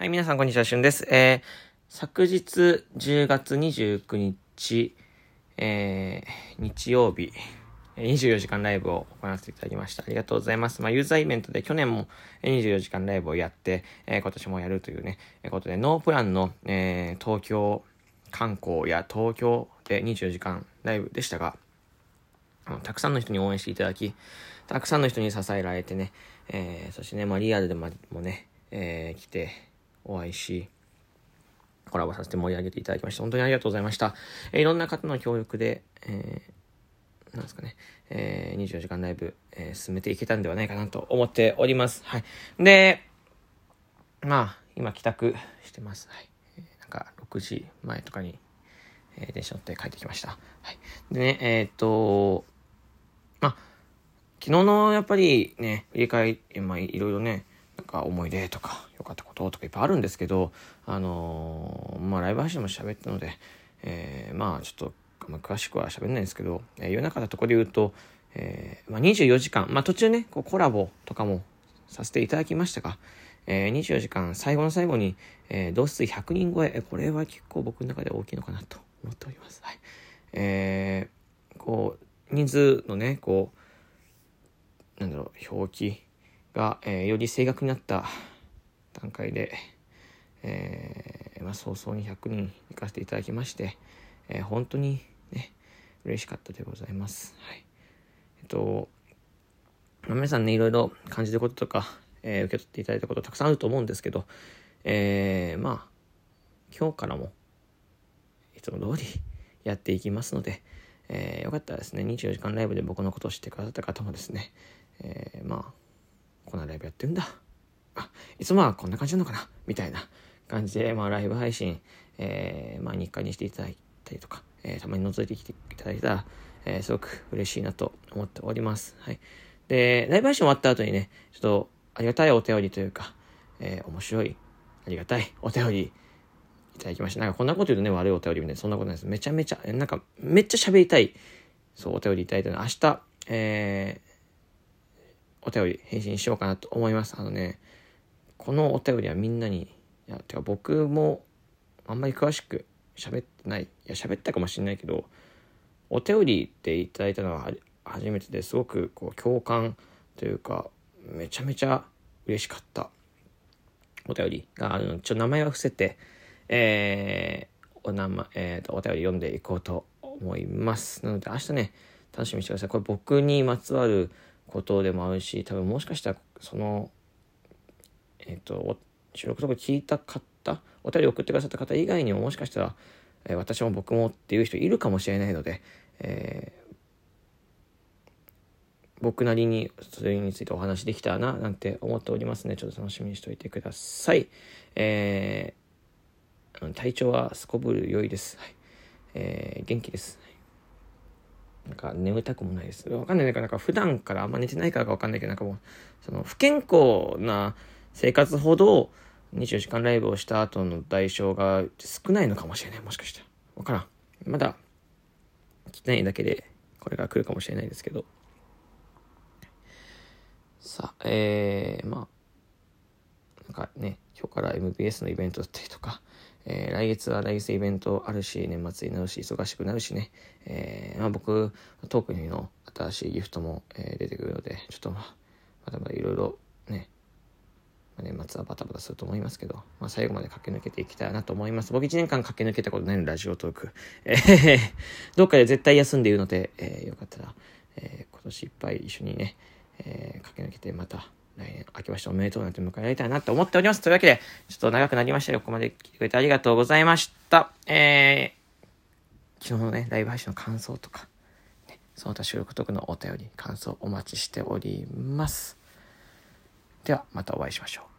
はい、皆さんこんにちは、しゅんです。えー、昨日10月29日、えー、日曜日、24時間ライブを行わせていただきました。ありがとうございます。まあ、ユーザーイベントで去年も24時間ライブをやって、えー、今年もやるというね、えー、ことで、ノープランの、えー、東京観光や東京で24時間ライブでしたが、たくさんの人に応援していただき、たくさんの人に支えられてね、えー、そしてね、まあ、リアルでもね、えー、来て、お会いし、コラボさせて盛り上げていただきまして、本当にありがとうございました。えー、いろんな方の協力で、えー、なんですかね、えー、24時間ライブ、えー、進めていけたんではないかなと思っております。はい。で、まあ、今帰宅してます。はい。なんか、6時前とかに、えー、電車乗って帰ってきました。はい。でね、えー、っと、まあ、昨日のやっぱりね、振り返り、まあ、いろいろね、なんか思い出とか、良かったこととかいっぱいあるんですけど、あのー、まあライブ配信も喋ったので、えー、まあちょっと、まあ、詳しくは喋んないんですけど、えー、言わなかったところで言うと、えー、まあ24時間、まあ途中ね、こうコラボとかもさせていただきましたが、えー、24時間最後の最後に、えー、同数100人超え、これは結構僕の中で大きいのかなと思っております。はい。えー、こう、人数のね、こう、なんだろう、表記が、えー、より正確になった段階で、えー、まあ、早々に100人行かせていただきまして、えー、本当にね、嬉しかったでございます。はい。えっと、ま、皆さんね、いろいろ感じることとか、えー、受け取っていただいたことたくさんあると思うんですけど、えー、まあ、今日からも、いつも通りやっていきますので、えー、よかったらですね、24時間ライブで僕のことを知ってくださった方もですね、えー、まあ、こんなライブやってるんだ。いつもはこんな感じなのかなみたいな感じで、まあ、ライブ配信、えー、まあ、日課にしていただいたりとか、えー、たまに覗いてきていただいたら、えー、すごく嬉しいなと思っております。はい。で、ライブ配信終わった後にね、ちょっと、ありがたいお便りというか、えー、面白い、ありがたいお便り、いただきました。なんかこんなこと言うとね、悪いお便りみたいな、そんなことないです。めちゃめちゃ、なんか、めっちゃ喋りたい、そう、お便りいただいたので明日、えお便り返信しようかなと思います。あのね、このお便りはみんなに、いや、てか僕もあんまり詳しく喋ってない。いや、喋ったかもしれないけど、お便りっていただいたのは初めてですごくこう共感というか、めちゃめちゃ嬉しかったお便りがあるので、ちょっと名前は伏せて、えー、お名前、えーと、お便り読んでいこうと思います。なので明日ね、楽しみにしてください。これ僕にまつわることでもあるし多分もしかしたらそのえっ、と収録とか聞いた方お便り送ってくださった方以外にももしかしたら、えー、私も僕もっていう人いるかもしれないので、えー、僕なりにそれについてお話できたらななんて思っておりますのでちょっと楽しみにしておいてください。えー、体調はすこぶる良いです。はい、えー、元気です。なんか眠たくもないです。わかんない。なんか、なんか普段からあんま寝てないからかわかんないけど、なんかもう、その不健康な生活ほど24時間ライブをした後の代償が少ないのかもしれない。もしかしたら。わからん。まだ、来ないだけで、これが来るかもしれないですけど。さあ、えー、まあ、なんかね、今日から MBS のイベントだったりとか、えー、来月は来月イベントあるし、年末になるし、忙しくなるしね、えー、まあ、僕、トークにの新しいギフトも、えー、出てくるので、ちょっとまあ、まだまだいろいろはバタバタすると思いますけど、まあ、最後まで駆け抜けていきたいなと思います。僕1年間駆け抜けたことないの、ラジオトーク。えー、どっかで絶対休んでいるので、えー、よかったら、えー、今年いっぱい一緒にね、えー、駆け抜けてまた、来年明けましておめでとうなんて迎えられたいなって思っております。というわけで、ちょっと長くなりましたよ。ここまで来てくれてありがとうございました。えー、昨日のね、ライブ配信の感想とか、ね、その他収録トークのお便り、感想お待ちしております。では、またお会いしましょう。